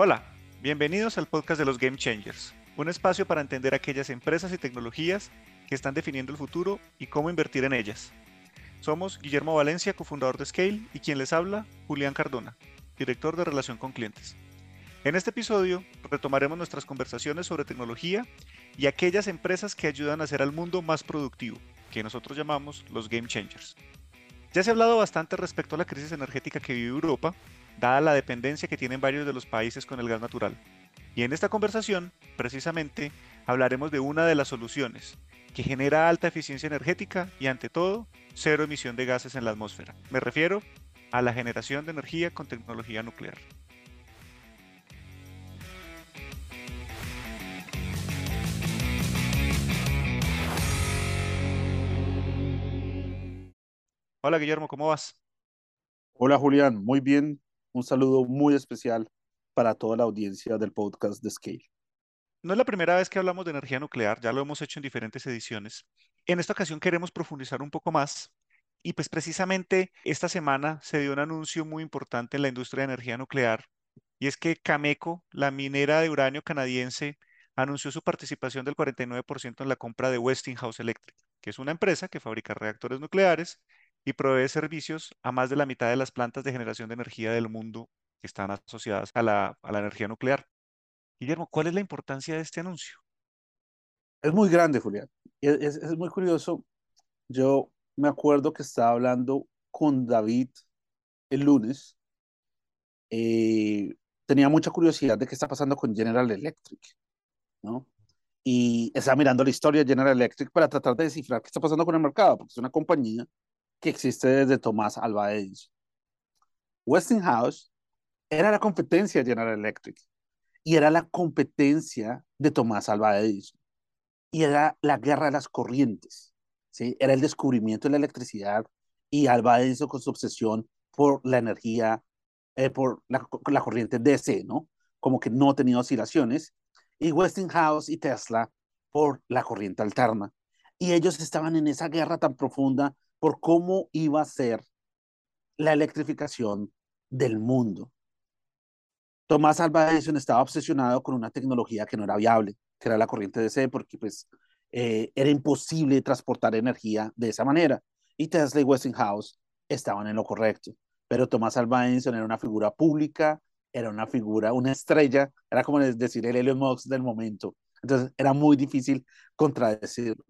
Hola, bienvenidos al podcast de los Game Changers, un espacio para entender aquellas empresas y tecnologías que están definiendo el futuro y cómo invertir en ellas. Somos Guillermo Valencia, cofundador de Scale, y quien les habla, Julián Cardona, director de Relación con Clientes. En este episodio retomaremos nuestras conversaciones sobre tecnología y aquellas empresas que ayudan a hacer al mundo más productivo, que nosotros llamamos los Game Changers. Ya se ha hablado bastante respecto a la crisis energética que vive Europa dada la dependencia que tienen varios de los países con el gas natural. Y en esta conversación, precisamente, hablaremos de una de las soluciones, que genera alta eficiencia energética y ante todo, cero emisión de gases en la atmósfera. Me refiero a la generación de energía con tecnología nuclear. Hola Guillermo, ¿cómo vas? Hola Julián, muy bien, un saludo muy especial para toda la audiencia del podcast de Scale. No es la primera vez que hablamos de energía nuclear, ya lo hemos hecho en diferentes ediciones. En esta ocasión queremos profundizar un poco más y pues precisamente esta semana se dio un anuncio muy importante en la industria de energía nuclear y es que Cameco, la minera de uranio canadiense, anunció su participación del 49% en la compra de Westinghouse Electric, que es una empresa que fabrica reactores nucleares y provee servicios a más de la mitad de las plantas de generación de energía del mundo que están asociadas a la, energía nuclear. Guillermo, ¿cuál es la importancia de este anuncio? Es muy grande, Julián. Es, es, muy curioso. Yo me acuerdo que estaba hablando con David el lunes. Eh, tenía mucha curiosidad de qué está pasando con General Electric, ¿no? Y estaba mirando la historia de General Electric para tratar de descifrar qué está pasando con el mercado, porque es una compañía que existe desde Tomás Alva Edison. Westinghouse era la competencia de General Electric y era la competencia de Tomás Alva Edison y era la guerra de las corrientes, ¿sí? Era el descubrimiento de la electricidad y Alva Edison con su obsesión por la energía, eh, por la, la corriente DC, ¿no? Como que no tenía oscilaciones y Westinghouse y Tesla por la corriente alterna. Y ellos estaban en esa guerra tan profunda por cómo iba a ser la electrificación del mundo. Tomás Alva Edison estaba obsesionado con una tecnología que no era viable, que era la corriente DC, porque pues eh, era imposible transportar energía de esa manera. Y Tesla y Westinghouse estaban en lo correcto. Pero Tomás Alva Edison era una figura pública, era una figura, una estrella, era como decir el Elon Musk del momento. Entonces era muy difícil contradecirlo.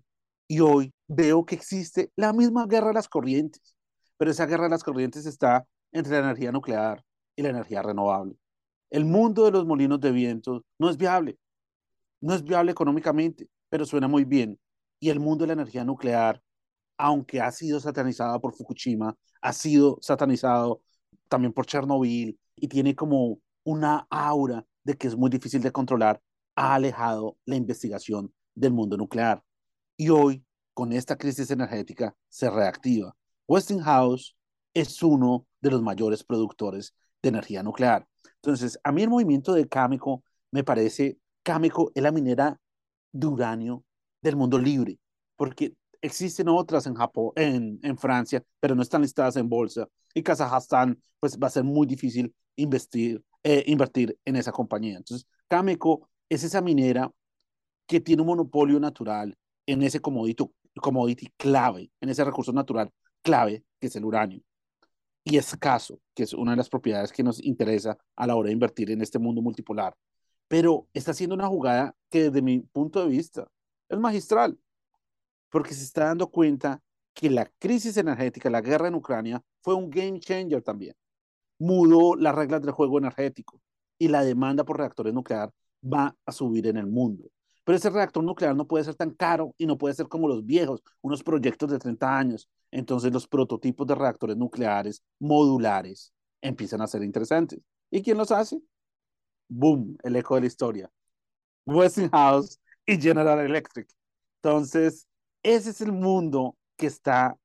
Y hoy veo que existe la misma guerra de las corrientes, pero esa guerra de las corrientes está entre la energía nuclear y la energía renovable. El mundo de los molinos de viento no es viable, no es viable económicamente, pero suena muy bien. Y el mundo de la energía nuclear, aunque ha sido satanizado por Fukushima, ha sido satanizado también por Chernobyl y tiene como una aura de que es muy difícil de controlar, ha alejado la investigación del mundo nuclear y hoy, con esta crisis energética, se reactiva. Westinghouse es uno de los mayores productores de energía nuclear. Entonces, a mí el movimiento de Cameco me parece, Cameco es la minera de uranio del mundo libre, porque existen otras en Japón, en, Francia, pero no están listadas en bolsa. Y Kazajstán, pues va a ser muy difícil investir, eh, invertir en esa compañía. Entonces, Cameco es esa minera que tiene un monopolio natural en ese commodity, commodity clave, en ese recurso natural clave que es el uranio. Y escaso, que es una de las propiedades que nos interesa a la hora de invertir en este mundo multipolar. Pero está haciendo una jugada que desde mi punto de vista es magistral, porque se está dando cuenta que la crisis energética, la guerra en Ucrania, fue un game changer también. Mudó las reglas del juego energético y la demanda por reactores nucleares va a subir en el mundo. Pero ese reactor nuclear no puede ser tan caro y no puede ser como los viejos, unos proyectos de 30 años. Entonces los prototipos de reactores nucleares modulares empiezan a ser interesantes. ¿Y quién los hace? Boom, el eco de la historia. Westinghouse y General Electric. Entonces, ese es el mundo que está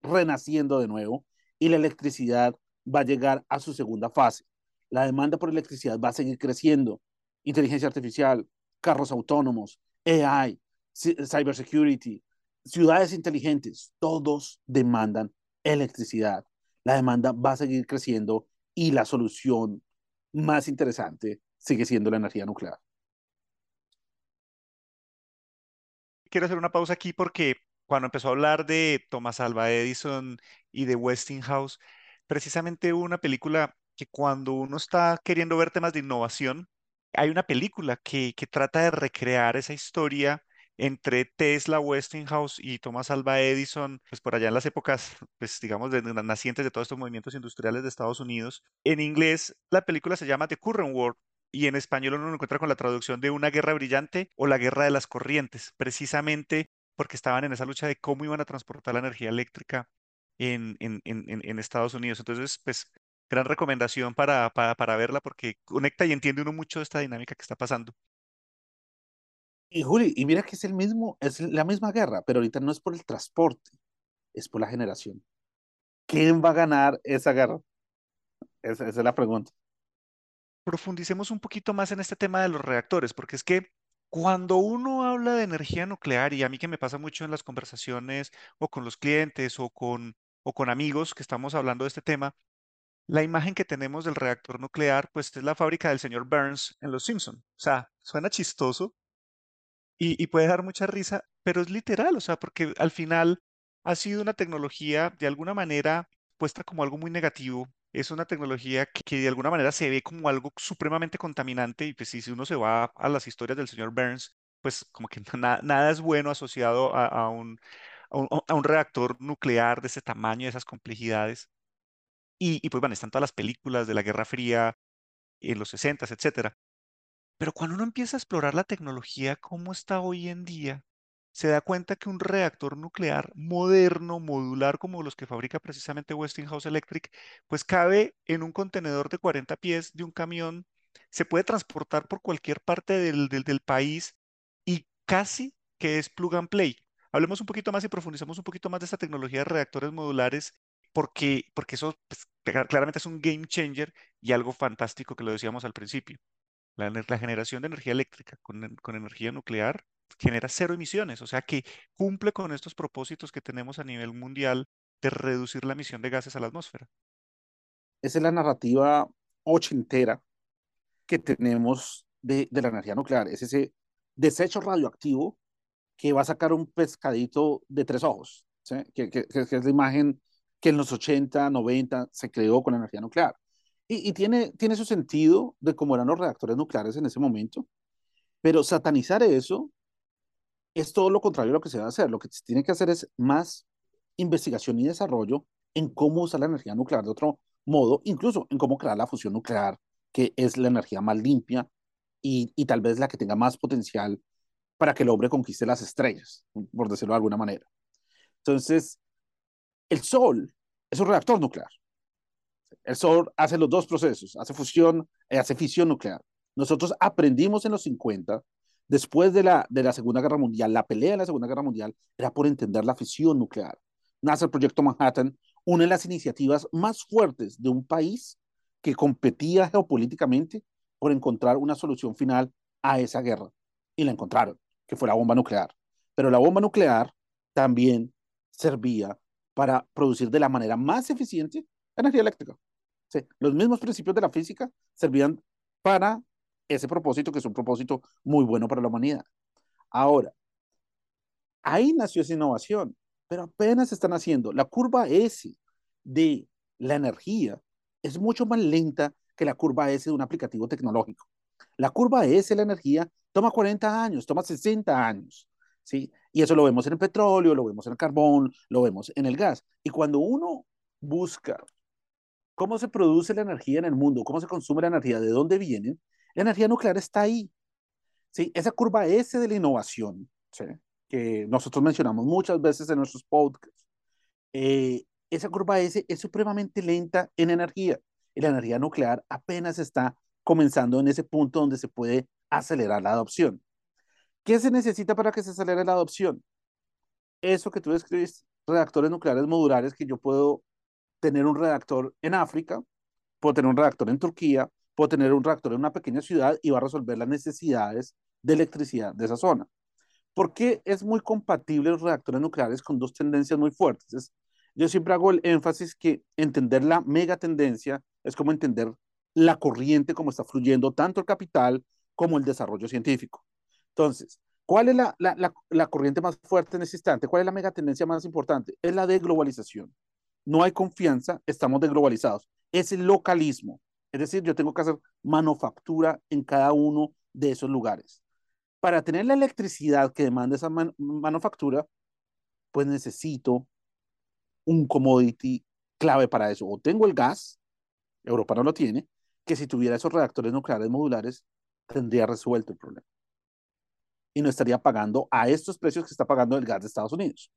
renaciendo de nuevo y la electricidad va a llegar a su segunda fase. La demanda por electricidad va a seguir creciendo. Inteligencia artificial, carros autónomos, AI, cybersecurity, ciudades inteligentes, todos demandan electricidad. La demanda va a seguir creciendo y la solución más interesante sigue siendo la energía nuclear. Quiero hacer una pausa aquí porque cuando empezó a hablar de Thomas Alva Edison y de Westinghouse, precisamente una película que cuando uno está queriendo ver temas de innovación, hay una película que, trata de recrear esa historia entre Tesla, Westinghouse y Thomas Alva Edison, pues por allá en las épocas, pues digamos, de, nacientes de todos estos movimientos industriales de Estados Unidos. En inglés, la película se llama The Current War y en español uno lo encuentra con la traducción de Una guerra brillante o La guerra de las corrientes, precisamente porque estaban en esa lucha de cómo iban a transportar la energía eléctrica en, en Estados Unidos. Entonces, pues, gran recomendación para, para, para verla porque conecta y entiende uno mucho esta dinámica que está pasando. Y Juli, y mira que es el mismo, es la misma guerra, pero ahorita no es por el transporte, es por la generación. ¿Quién va a ganar esa guerra? Esa, esa es la pregunta. Profundicemos un poquito más en este tema de los reactores, porque es que cuando uno habla de energía nuclear, y a mí que me pasa mucho en las conversaciones o con los clientes o con, o con amigos que estamos hablando de este tema, la imagen que tenemos del reactor nuclear, pues es la fábrica del señor Burns en Los Simpson. O sea, suena chistoso, y, puede dar mucha risa, pero es literal, o sea, porque al final ha sido una tecnología de alguna manera puesta como algo muy negativo. Es una tecnología que, de alguna manera se ve como algo supremamente contaminante y pues si uno se va a las historias del señor Burns, pues como que na- nada es bueno asociado a, a un, a un, a un reactor nuclear de ese tamaño, de esas complejidades. Y, pues bueno, están todas las películas de la Guerra Fría en los 60, etcétera. Pero cuando uno empieza a explorar la tecnología como está hoy en día, se da cuenta que un reactor nuclear moderno, modular, como los que fabrica precisamente Westinghouse Electric, pues cabe en un contenedor de 40 pies de un camión, se puede transportar por cualquier parte del, del, país y casi que es plug and play. Hablemos un poquito más y profundicemos un poquito más de esta tecnología de reactores modulares, porque, porque eso pues, claramente es un game changer y algo fantástico que lo decíamos al principio. La, la generación de energía eléctrica con, con energía nuclear genera cero emisiones, o sea que cumple con estos propósitos que tenemos a nivel mundial de reducir la emisión de gases a la atmósfera. Esa es la narrativa ochentera que tenemos de, de la energía nuclear. Es ese desecho radioactivo que va a sacar un pescadito de tres ojos, ¿sí? que, que, que es la imagen que en los 80, 90 se creó con la energía nuclear. Y, y tiene, tiene su sentido de cómo eran los reactores nucleares en ese momento, pero satanizar eso es todo lo contrario a lo que se a hacer. Lo que se tiene que hacer es más investigación y desarrollo en cómo usar la energía nuclear de otro modo, incluso en cómo crear la fusión nuclear, que es la energía más limpia y, y tal vez la que tenga más potencial para que el hombre conquiste las estrellas, por decirlo de alguna manera. Entonces, el Sol es un reactor nuclear. El Sol hace los dos procesos, hace fusión y hace fisión nuclear. Nosotros aprendimos en los 50, después de la, de la Segunda Guerra Mundial, la pelea de la Segunda Guerra Mundial era por entender la fisión nuclear. Nace el Proyecto Manhattan, una de las iniciativas más fuertes de un país que competía geopolíticamente por encontrar una solución final a esa guerra. Y la encontraron, que fue la bomba nuclear. Pero la bomba nuclear también servía para producir de la manera más eficiente energía eléctrica. Sí, los mismos principios de la física servían para ese propósito, que es un propósito muy bueno para la humanidad. Ahora, ahí nació esa innovación, pero apenas están haciendo. La curva S de la energía es mucho más lenta que la curva S de un aplicativo tecnológico. La curva S de la energía toma 40 años, toma 60 años, ¿sí? Y eso lo vemos en el petróleo, lo vemos en el carbón, lo vemos en el gas. Y cuando uno busca cómo se produce la energía en el mundo, cómo se consume la energía, de dónde viene, la energía nuclear está ahí. ¿sí? Esa curva S de la innovación, ¿sí? que nosotros mencionamos muchas veces en nuestros podcasts, eh, esa curva S es supremamente lenta en energía. Y la energía nuclear apenas está comenzando en ese punto donde se puede acelerar la adopción. ¿Qué se necesita para que se acelere la adopción? Eso que tú describes, reactores nucleares modulares, que yo puedo tener un reactor en África, puedo tener un reactor en Turquía, puedo tener un reactor en una pequeña ciudad y va a resolver las necesidades de electricidad de esa zona. ¿Por qué es muy compatible los reactores nucleares con dos tendencias muy fuertes? Es, yo siempre hago el énfasis que entender la mega tendencia es como entender la corriente como está fluyendo tanto el capital como el desarrollo científico. Entonces, ¿cuál es la, corriente más fuerte en ese instante? ¿Cuál es la megatendencia más importante? Es la de globalización. No hay confianza, estamos desglobalizados. Es el localismo. Es decir, yo tengo que hacer manufactura en cada uno de esos lugares. Para tener la electricidad que demanda esa manufactura, pues necesito un commodity clave para eso. O tengo el gas, Europa no lo tiene, que si tuviera esos reactores nucleares modulares, tendría resuelto el problema. Y no estaría pagando a estos precios que está pagando el gas de Estados Unidos.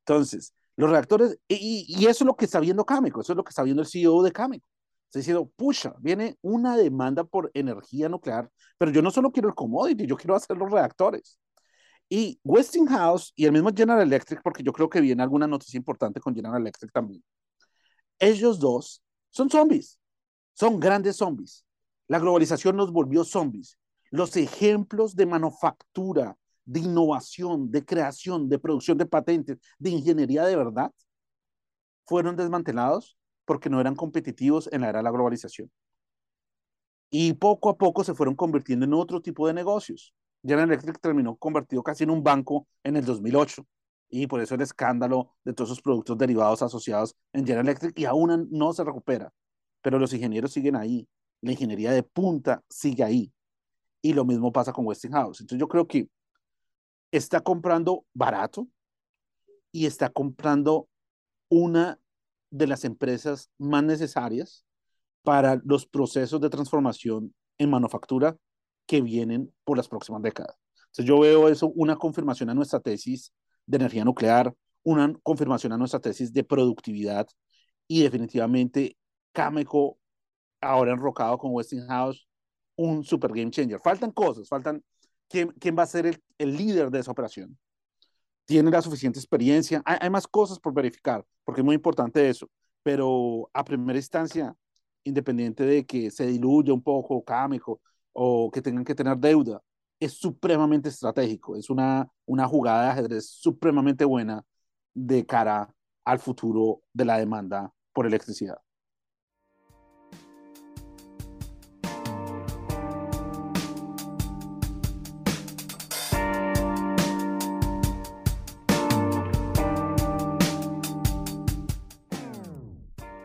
Entonces, los reactores, y, y eso es lo que está viendo Cameco, eso es lo que está viendo el CEO de Cameco. Está diciendo, pucha, viene una demanda por energía nuclear, pero yo no solo quiero el commodity, yo quiero hacer los reactores. Y Westinghouse y el mismo General Electric, porque yo creo que viene alguna noticia importante con General Electric también. Ellos dos son zombies, son grandes zombies. La globalización nos volvió zombies. Los ejemplos de manufactura, de innovación, de creación, de producción de patentes, de ingeniería de verdad, fueron desmantelados porque no eran competitivos en la era de la globalización. Y poco a poco se fueron convirtiendo en otro tipo de negocios. General Electric terminó convertido casi en un banco en el 2008 y por eso el escándalo de todos esos productos derivados asociados en General Electric y aún no se recupera. Pero los ingenieros siguen ahí, la ingeniería de punta sigue ahí. Y lo mismo pasa con Westinghouse. Entonces yo creo que está comprando barato y está comprando una de las empresas más necesarias para los procesos de transformación en manufactura que vienen por las próximas décadas. Entonces yo veo eso una confirmación a nuestra tesis de energía nuclear, una confirmación a nuestra tesis de productividad y definitivamente Cameco, ahora enrocado con Westinghouse, un super game changer. Faltan cosas, faltan quién, quién va a ser el, el líder de esa operación. Tiene la suficiente experiencia. Hay, más cosas por verificar, porque es muy importante eso. Pero a primera instancia, independiente de que se diluya un poco Cameco o que tengan que tener deuda, es supremamente estratégico, es una, una jugada de ajedrez supremamente buena de cara al futuro de la demanda por electricidad.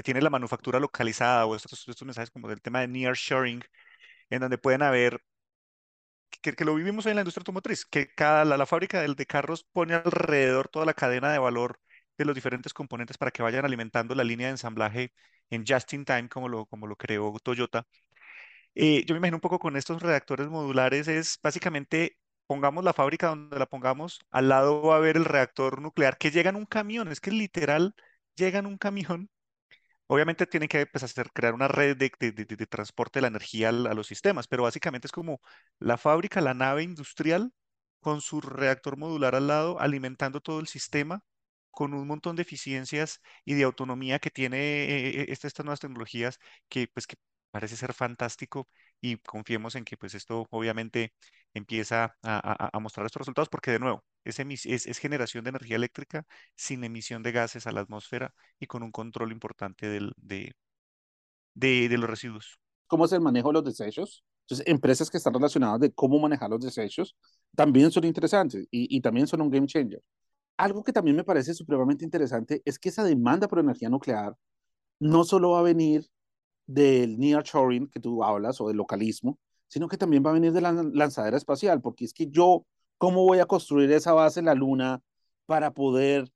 se tiene la manufactura localizada o estos, estos mensajes como del tema de nearshoring, en donde pueden haber, que, que lo vivimos hoy en la industria automotriz, que cada, la, la fábrica de, de carros pone alrededor toda la cadena de valor de los diferentes componentes para que vayan alimentando la línea de ensamblaje en just in time, como lo, como lo creó Toyota. Eh, yo me imagino un poco con estos reactores modulares, es básicamente pongamos la fábrica donde la pongamos, al lado va a haber el reactor nuclear que llega en un camión, es que literal llega en un camión Obviamente tienen que pues, crear una red de, transporte de la energía a, los sistemas, pero básicamente es como la fábrica, la nave industrial con su reactor modular al lado, alimentando todo el sistema con un montón de eficiencias y de autonomía que tiene eh, eh, estas nuevas tecnologías que pues que parece ser fantástico y confiemos en que pues esto obviamente empieza a, mostrar estos resultados porque de nuevo es, es, generación de energía eléctrica sin emisión de gases a la atmósfera y con un control importante del, de, de, de, los residuos. ¿Cómo es el manejo de los desechos? Entonces, empresas que están relacionadas de cómo manejar los desechos también son interesantes y, y también son un game changer. Algo que también me parece supremamente interesante es que esa demanda por energía nuclear no solo va a venir del nearshoring que tú hablas o del localismo, sino que también va a venir de la lanzadera espacial, porque es que yo, ¿cómo voy a construir esa base en la Luna para poder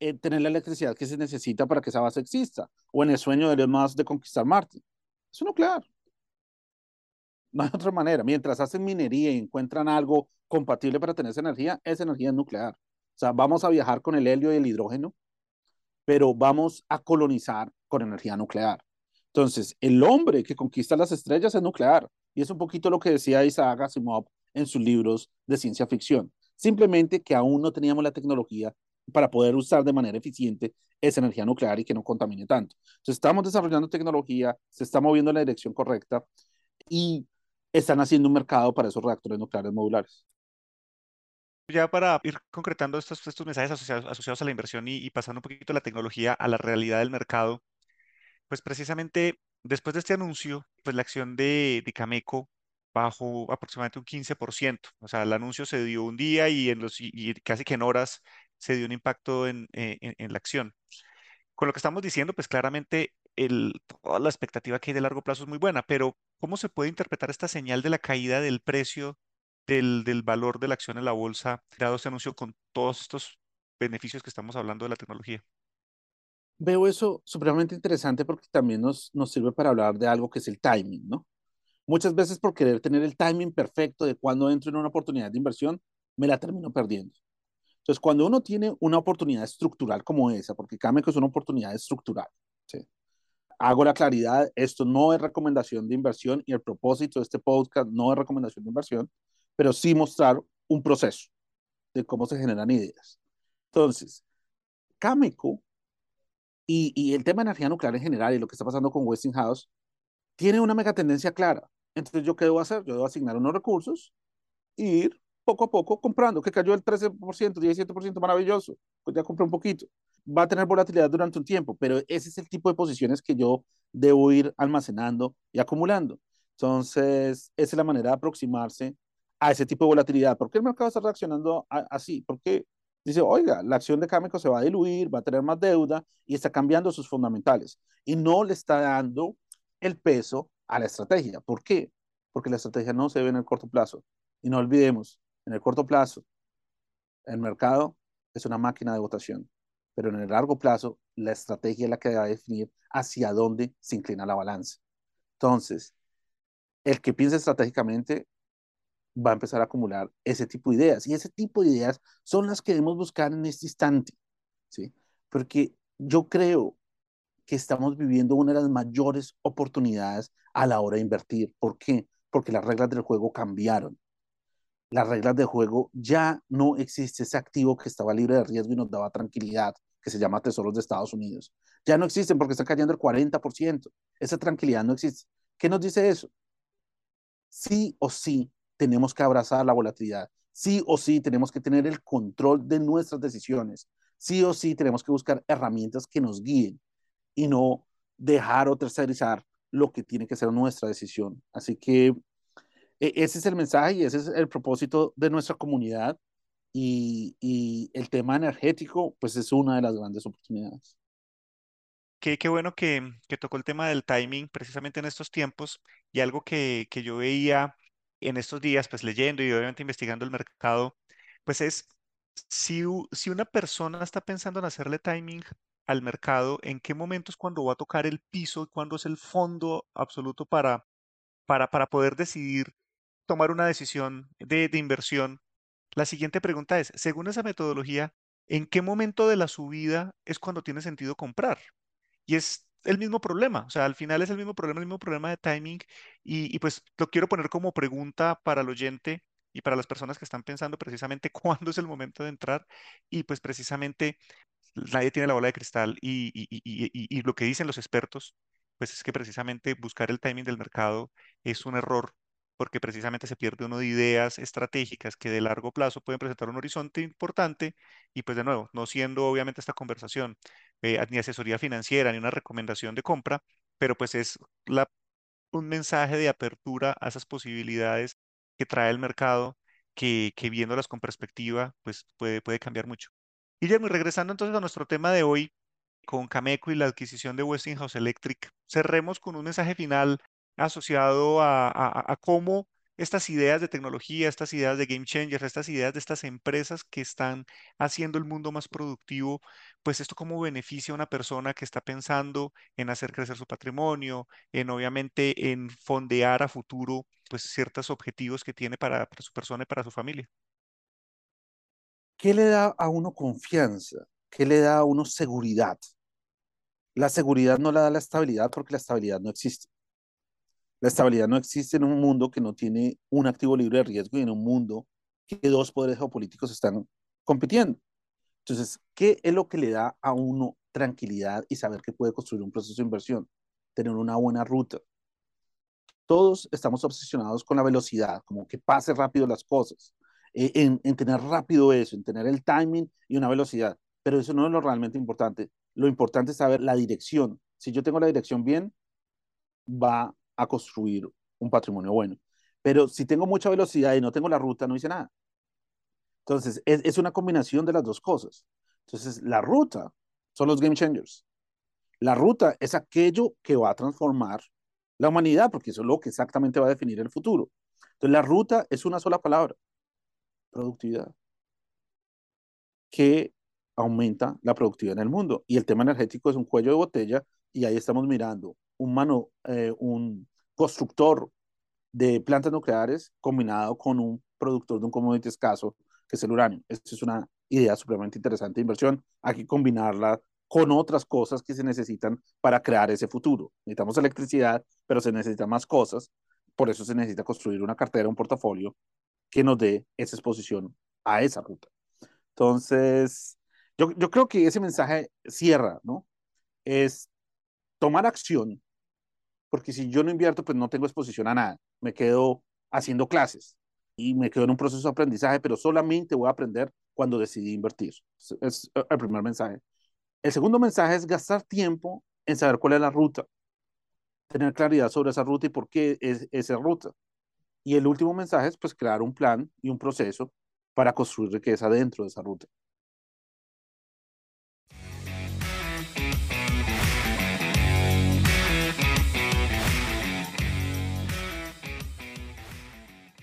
eh, tener la electricidad que se necesita para que esa base exista? O en el sueño de los más de conquistar Marte. Es nuclear. No hay otra manera. Mientras hacen minería y encuentran algo compatible para tener esa energía, esa energía es nuclear. O sea, vamos a viajar con el helio y el hidrógeno, pero vamos a colonizar con energía nuclear. Entonces, el hombre que conquista las estrellas es nuclear. Y es un poquito lo que decía Isaac Asimov en sus libros de ciencia ficción. Simplemente que aún no teníamos la tecnología para poder usar de manera eficiente esa energía nuclear y que no contamine tanto. Entonces, estamos desarrollando tecnología, se está moviendo en la dirección correcta y están haciendo un mercado para esos reactores nucleares modulares. Ya para ir concretando estos, estos mensajes asociados, asociados a la inversión y, y pasando un poquito la tecnología a la realidad del mercado, pues precisamente después de este anuncio, pues la acción de, Cameco bajó aproximadamente un 15%. O sea, el anuncio se dio un día y, en los, y, casi que en horas se dio un impacto en, eh, en, la acción. Con lo que estamos diciendo, pues claramente toda la expectativa que hay de largo plazo es muy buena, pero ¿cómo se puede interpretar esta señal de la caída del precio del, del valor de la acción en la bolsa, dado este anuncio con todos estos beneficios que estamos hablando de la tecnología? Veo eso supremamente interesante porque también nos, nos sirve para hablar de algo que es el timing, ¿no? Muchas veces por querer tener el timing perfecto de cuando entro en una oportunidad de inversión, me la termino perdiendo. Entonces, cuando uno tiene una oportunidad estructural como esa, porque Cameco es una oportunidad estructural, ¿sí? hago la claridad, esto no es recomendación de inversión y el propósito de este podcast no es recomendación de inversión, pero sí mostrar un proceso de cómo se generan ideas. Entonces, Cameco y, y, el tema de energía nuclear en general y lo que está pasando con Westinghouse tiene una mega tendencia clara. Entonces, ¿yo qué debo hacer? Yo debo asignar unos recursos e ir poco a poco comprando, que cayó el 13%, 17%, maravilloso, pues ya compré un poquito. Va a tener volatilidad durante un tiempo, pero ese es el tipo de posiciones que yo debo ir almacenando y acumulando. Entonces, esa es la manera de aproximarse a ese tipo de volatilidad. ¿Por qué el mercado está reaccionando a, así? Porque dice, oiga, la acción de Cameco se va a diluir, va a tener más deuda y está cambiando sus fundamentales. Y no le está dando el peso a la estrategia. ¿Por qué? Porque la estrategia no se ve en el corto plazo. Y no olvidemos, en el corto plazo, el mercado es una máquina de votación, pero en el largo plazo, la estrategia es la que va a definir hacia dónde se inclina la balanza. Entonces, el que piensa estratégicamente va a empezar a acumular ese tipo de ideas. Y ese tipo de ideas son las que debemos buscar en este instante, ¿sí? Porque yo creo que estamos viviendo una de las mayores oportunidades a la hora de invertir. ¿Por qué? Porque las reglas del juego cambiaron. Las reglas del juego ya no existe ese activo que estaba libre de riesgo y nos daba tranquilidad, que se llama Tesoros de Estados Unidos. Ya no existen porque está cayendo el 40%. Esa tranquilidad no existe. ¿Qué nos dice eso? Sí o sí tenemos que abrazar la volatilidad. Sí o sí tenemos que tener el control de nuestras decisiones. Sí o sí tenemos que buscar herramientas que nos guíen y no dejar o tercerizar lo que tiene que ser nuestra decisión. Así que e, ese es el mensaje y ese es el propósito de nuestra comunidad y, y el tema energético pues es una de las grandes oportunidades. Qué, qué bueno que, que, tocó el tema del timing precisamente en estos tiempos y algo que, que yo veía en estos días, pues leyendo y obviamente investigando el mercado, pues es si, si una persona está pensando en hacerle timing al mercado, en qué momentos cuando va a tocar el piso, cuándo es el fondo absoluto para, para, para poder decidir tomar una decisión de, de inversión. La siguiente pregunta es, según esa metodología, ¿en qué momento de la subida es cuando tiene sentido comprar? Y es el mismo problema, o sea, al final es el mismo problema, el mismo problema de timing y, y, pues lo quiero poner como pregunta para el oyente y para las personas que están pensando precisamente cuándo es el momento de entrar y pues precisamente nadie tiene la bola de cristal y, y, y, y lo que dicen los expertos pues es que precisamente buscar el timing del mercado es un error porque precisamente se pierde uno de ideas estratégicas que de largo plazo pueden presentar un horizonte importante y pues de nuevo, no siendo obviamente esta conversación eh, ni asesoría financiera ni una recomendación de compra, pero pues es un mensaje de apertura a esas posibilidades que trae el mercado que, viéndolas con perspectiva pues puede, cambiar mucho. Y ya regresando entonces a nuestro tema de hoy con Cameco y la adquisición de Westinghouse Electric, cerremos con un mensaje final asociado a, a, a, cómo estas ideas de tecnología, estas ideas de game changers, estas ideas de estas empresas que están haciendo el mundo más productivo, pues esto cómo beneficia a una persona que está pensando en hacer crecer su patrimonio, en obviamente en fondear a futuro pues ciertos objetivos que tiene para, para su persona y para su familia. ¿Qué le da a uno confianza? ¿Qué le da a uno seguridad? La seguridad no la da la estabilidad porque la estabilidad no existe. La estabilidad no existe en un mundo que no tiene un activo libre de riesgo y en un mundo que dos poderes geopolíticos están compitiendo. Entonces, ¿qué es lo que le da a uno tranquilidad y saber que puede construir un proceso de inversión? Tener una buena ruta. Todos estamos obsesionados con la velocidad, como que pase rápido las cosas, eh, en, en tener rápido eso, en tener el timing y una velocidad. Pero eso no es lo realmente importante. Lo importante es saber la dirección. Si yo tengo la dirección bien, va a construir un patrimonio bueno. Pero si tengo mucha velocidad y no tengo la ruta, no hice nada. Entonces, es, es, una combinación de las dos cosas. Entonces, la ruta son los game changers. La ruta es aquello que va a transformar la humanidad, porque eso es lo que exactamente va a definir el futuro. Entonces, la ruta es una sola palabra, productividad, que aumenta la productividad en el mundo. Y el tema energético es un cuello de botella y ahí estamos mirando un, mano, eh, un constructor de plantas nucleares combinado con un productor de un commodity escaso que es el uranio. Esta es una idea supremamente interesante de inversión. Hay que combinarla con otras cosas que se necesitan para crear ese futuro. Necesitamos electricidad, pero se necesitan más cosas. Por eso se necesita construir una cartera, un portafolio que nos dé esa exposición a esa ruta. Entonces, yo, yo creo que ese mensaje cierra, ¿no? Es tomar acción, porque si yo no invierto, pues no tengo exposición a nada. Me quedo haciendo clases y me quedo en un proceso de aprendizaje, pero solamente voy a aprender cuando decidí invertir. Es el primer mensaje. El segundo mensaje es gastar tiempo en saber cuál es la ruta, tener claridad sobre esa ruta y por qué es esa ruta. Y el último mensaje es pues crear un plan y un proceso para construir riqueza dentro de esa ruta.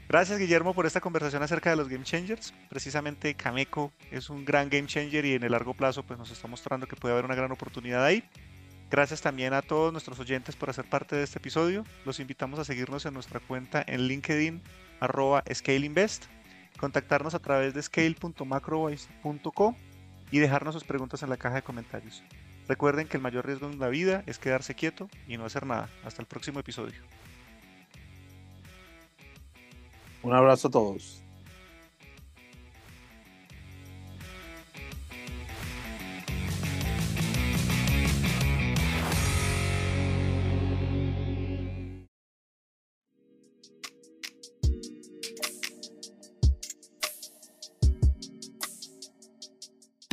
Gracias Guillermo por esta conversación acerca de los Game Changers. Precisamente Cameco es un gran Game Changer y en el largo plazo pues nos está mostrando que puede haber una gran oportunidad ahí. Gracias también a todos nuestros oyentes por hacer parte de este episodio. Los invitamos a seguirnos en nuestra cuenta en LinkedIn arroba ScaleInvest, contactarnos a través de scale.macrovoice.co y dejarnos sus preguntas en la caja de comentarios. Recuerden que el mayor riesgo en la vida es quedarse quieto y no hacer nada. Hasta el próximo episodio. Un abrazo a todos.